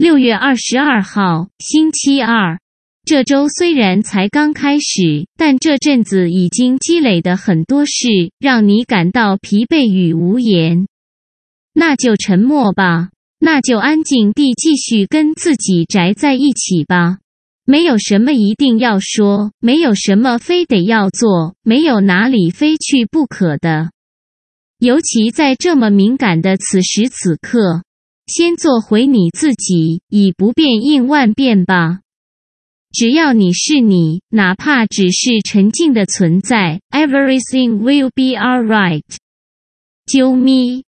六月二十二号，星期二。这周虽然才刚开始，但这阵子已经积累的很多事，让你感到疲惫与无言。那就沉默吧，那就安静地继续跟自己宅在一起吧。没有什么一定要说，没有什么非得要做，没有哪里非去不可的。尤其在这么敏感的此时此刻，先做回你自己，以不变应万变吧。只要你是你，哪怕只是沉静的存在，everything will be alright。啾咪。